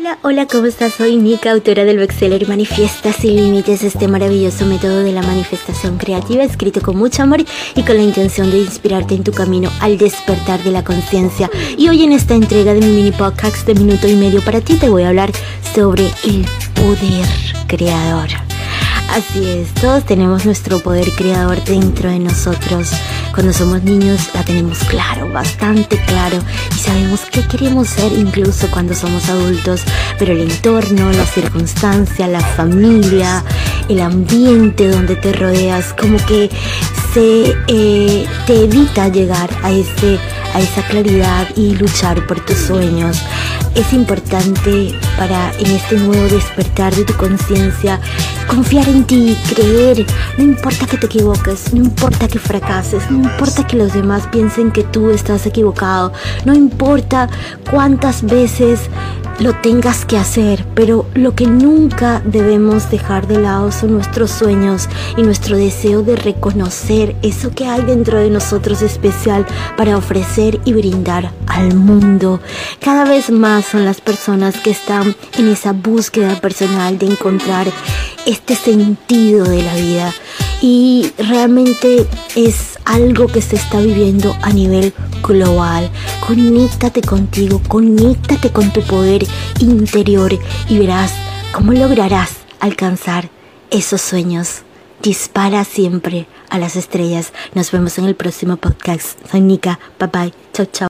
Hola, hola, ¿cómo estás? Soy Nika, autora del bestseller Manifiesta sin límites, este maravilloso método de la manifestación creativa escrito con mucho amor y con la intención de inspirarte en tu camino al despertar de la conciencia. Y hoy en esta entrega de mi mini podcast de minuto y medio para ti te voy a hablar sobre el poder creador. Así es, todos tenemos nuestro poder creador dentro de nosotros. Cuando somos niños la tenemos claro, bastante claro, y sabemos qué queremos ser incluso cuando somos adultos, pero el entorno, la circunstancia, la familia, el ambiente donde te rodeas, como que se eh, te evita llegar a ese a esa claridad y luchar por tus sueños. Es importante para en este nuevo despertar de tu conciencia confiar en ti, creer. No importa que te equivoques, no importa que fracases, no importa que los demás piensen que tú estás equivocado, no importa cuántas veces lo tengas que hacer, pero lo que nunca debemos dejar de lado son nuestros sueños y nuestro deseo de reconocer eso que hay dentro de nosotros especial para ofrecer y brindar al mundo. Cada vez más son las personas que están en esa búsqueda personal de encontrar este sentido de la vida y realmente es algo que se está viviendo a nivel global. Conéctate contigo, conéctate con tu poder interior y verás cómo lograrás alcanzar esos sueños. Dispara siempre a las estrellas. Nos vemos en el próximo podcast. Soy Nika. Bye bye. Chao, chao.